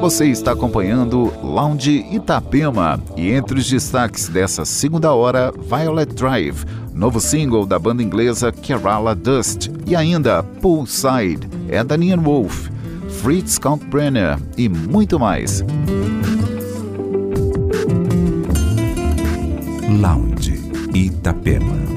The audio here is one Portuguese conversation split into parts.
Você está acompanhando Lounge Itapema e entre os destaques dessa segunda hora, Violet Drive, novo single da banda inglesa Kerala Dust e ainda Poolside, é da Wolf, Fritz Kalkbrenner e muito mais. Lounge Itapema.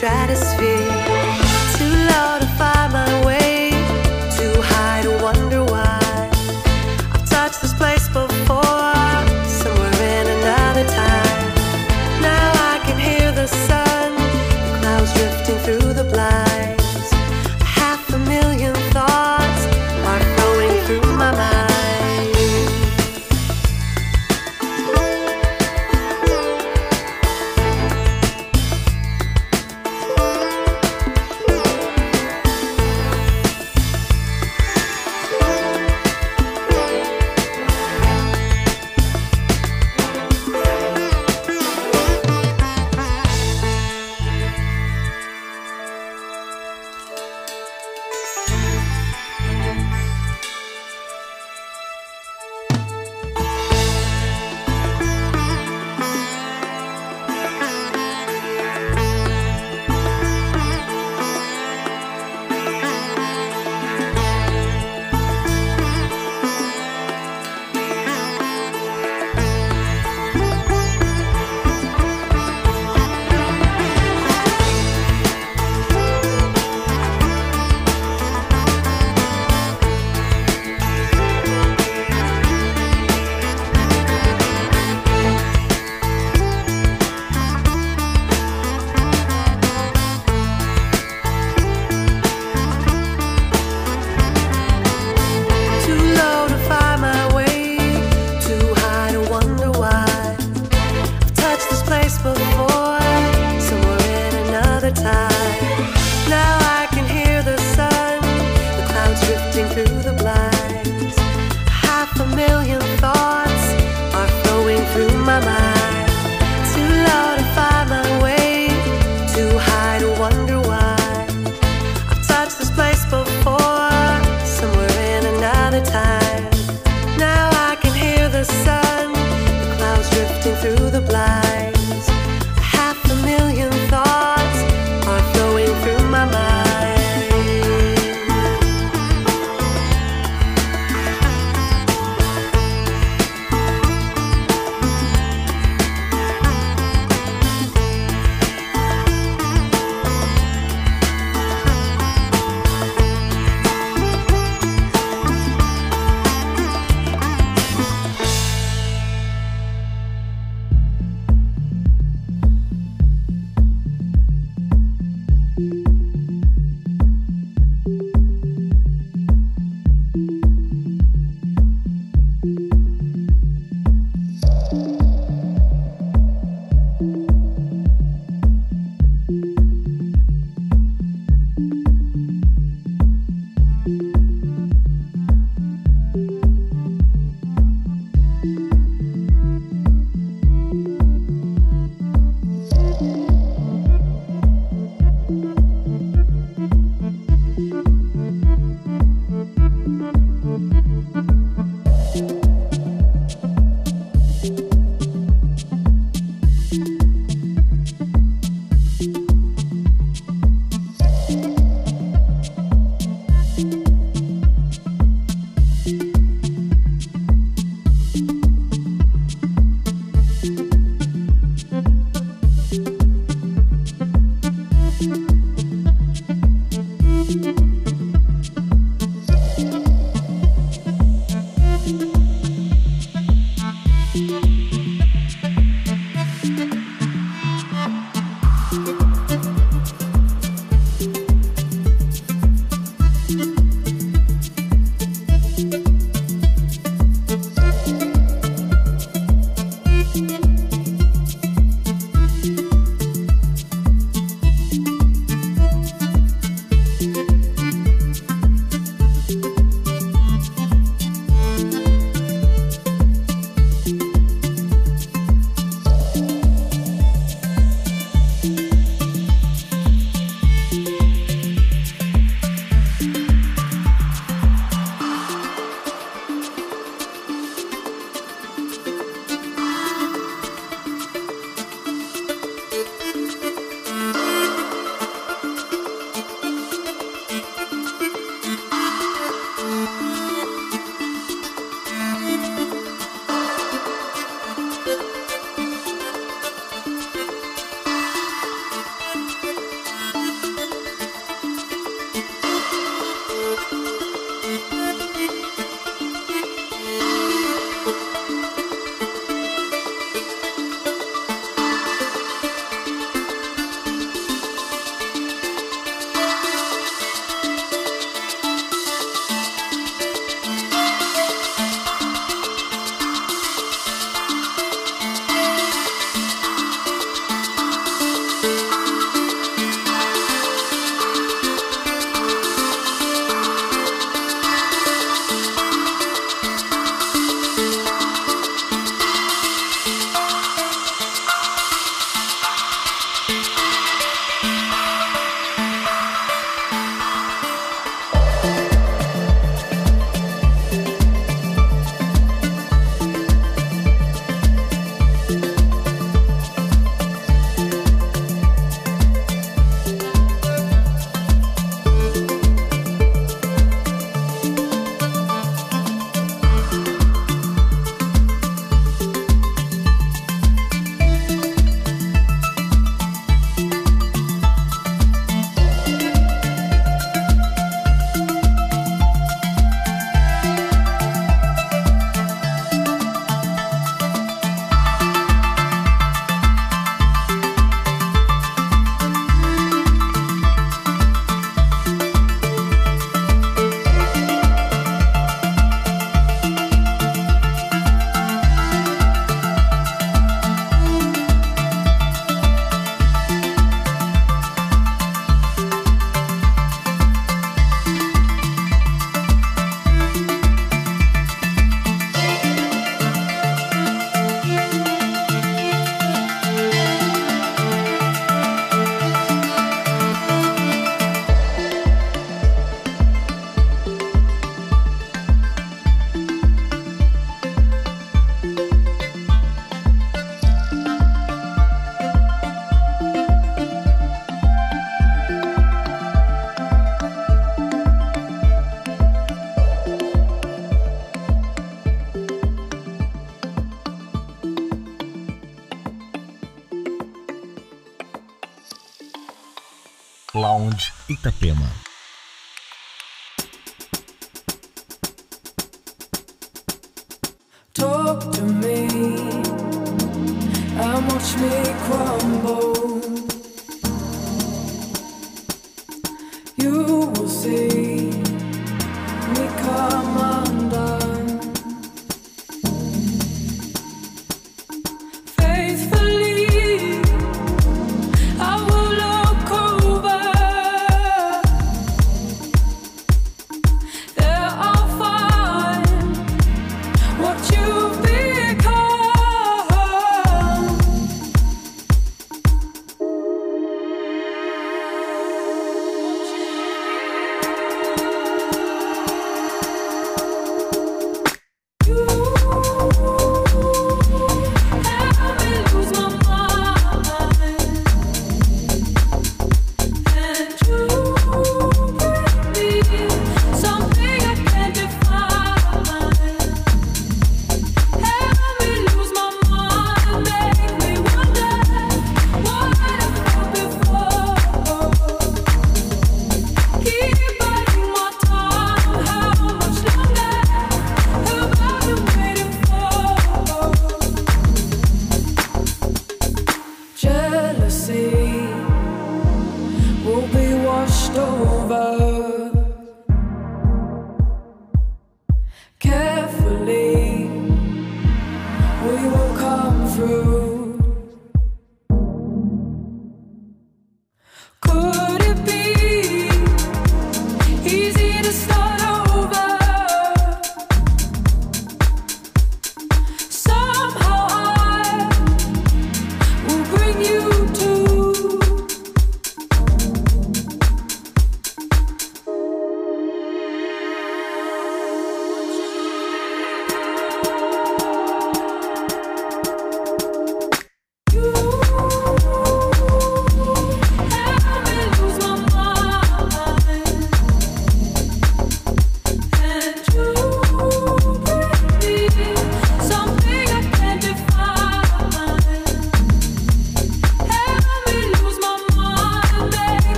try to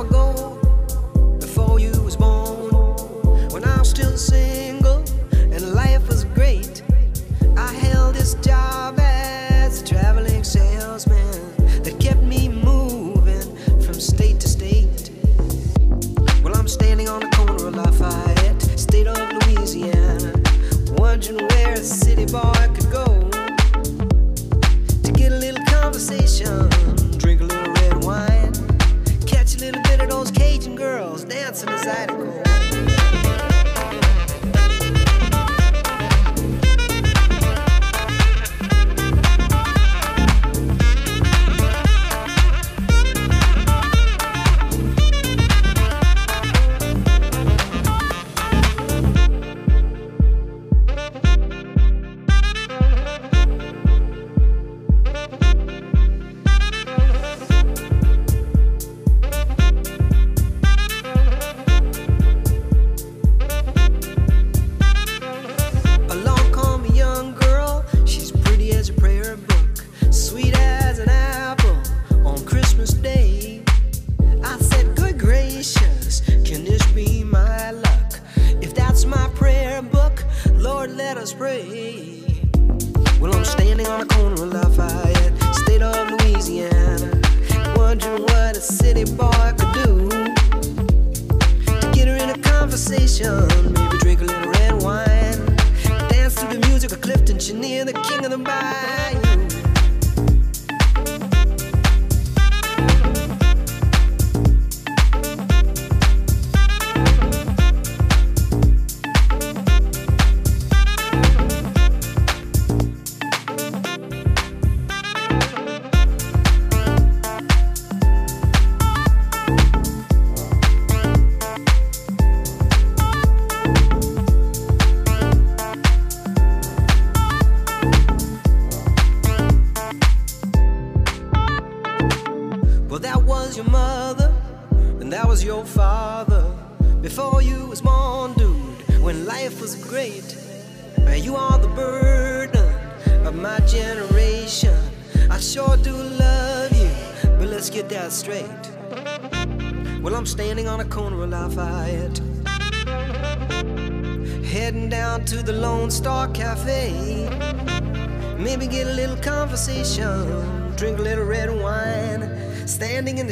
ago, before you was born, when I was still singing.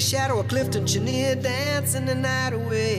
Shadow of Clifton Chenier, dancing the night away.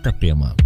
Itapema.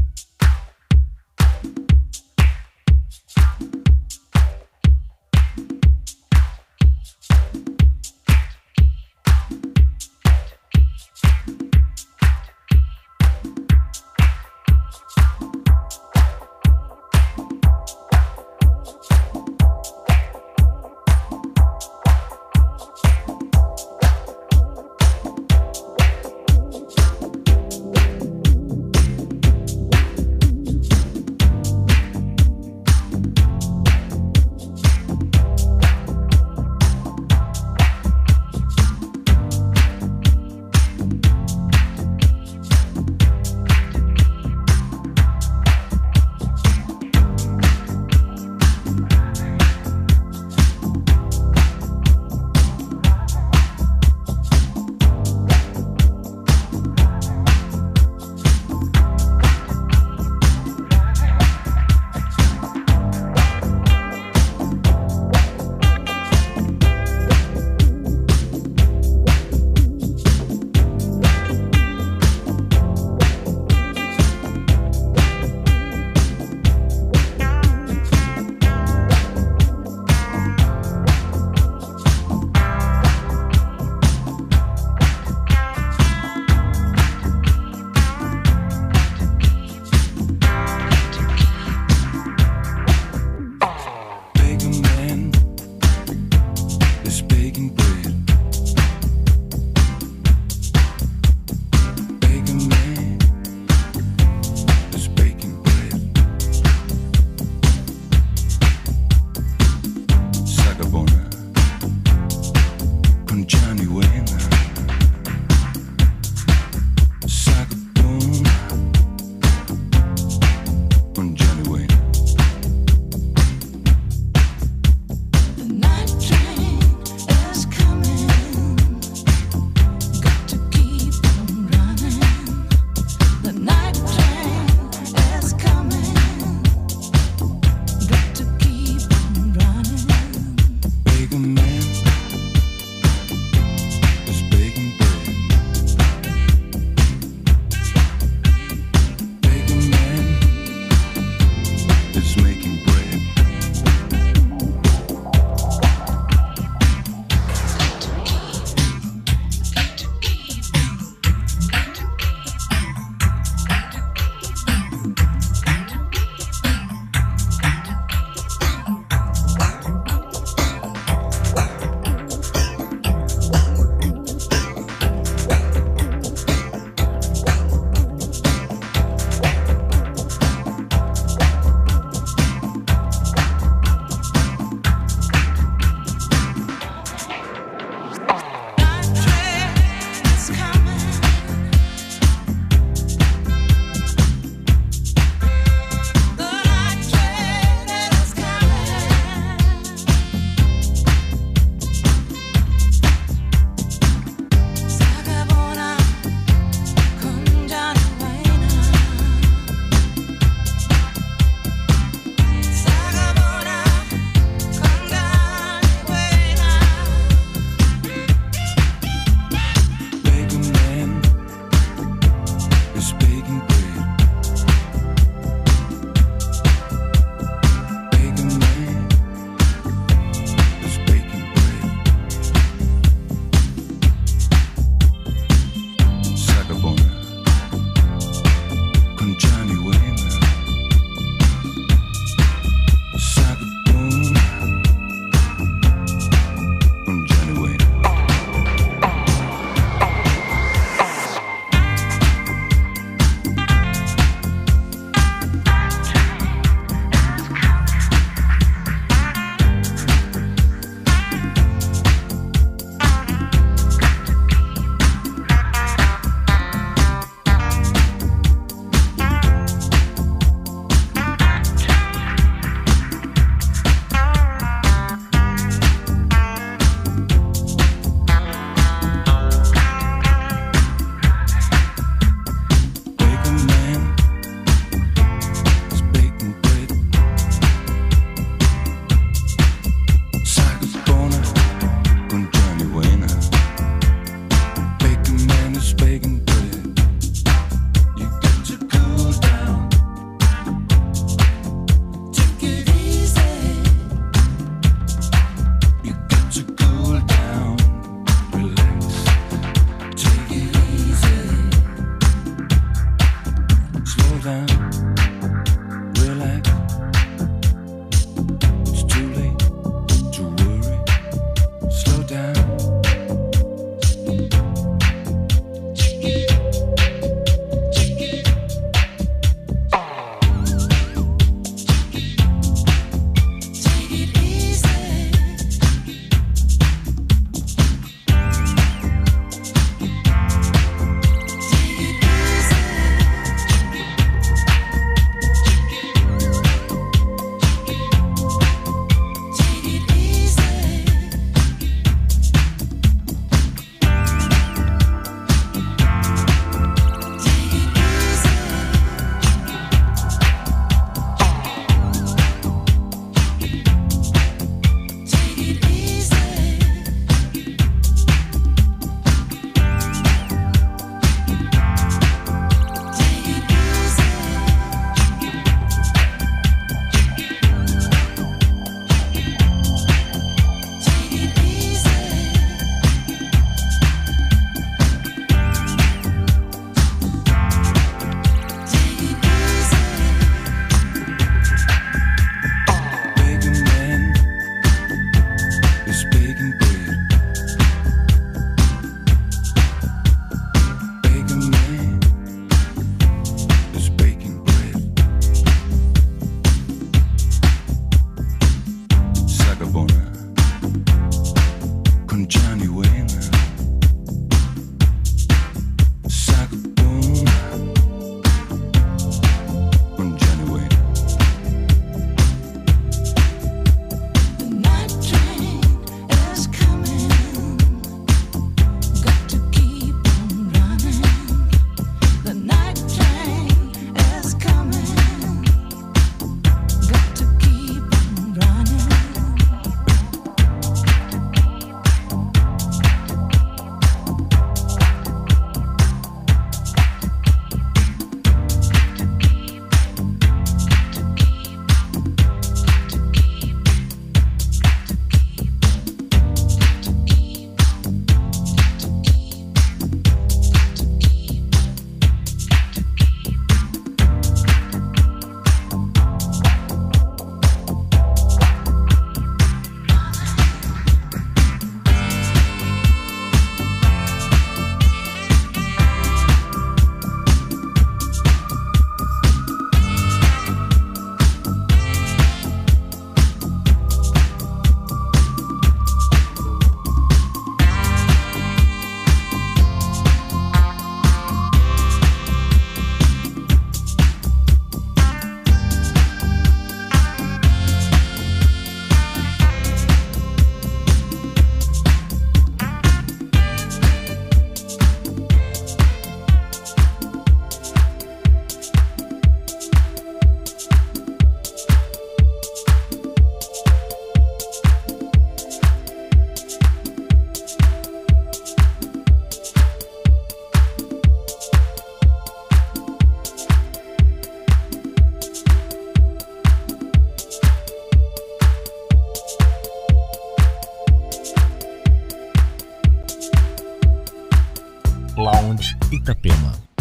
Lounge Itapema.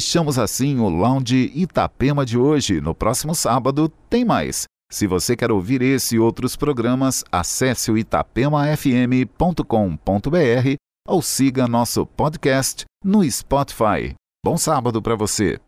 Fechamos assim o Lounge Itapema de hoje. No próximo sábado tem mais. Se você quer ouvir esse e outros programas, acesse o itapemafm.com.br ou siga nosso podcast no Spotify. Bom sábado para você!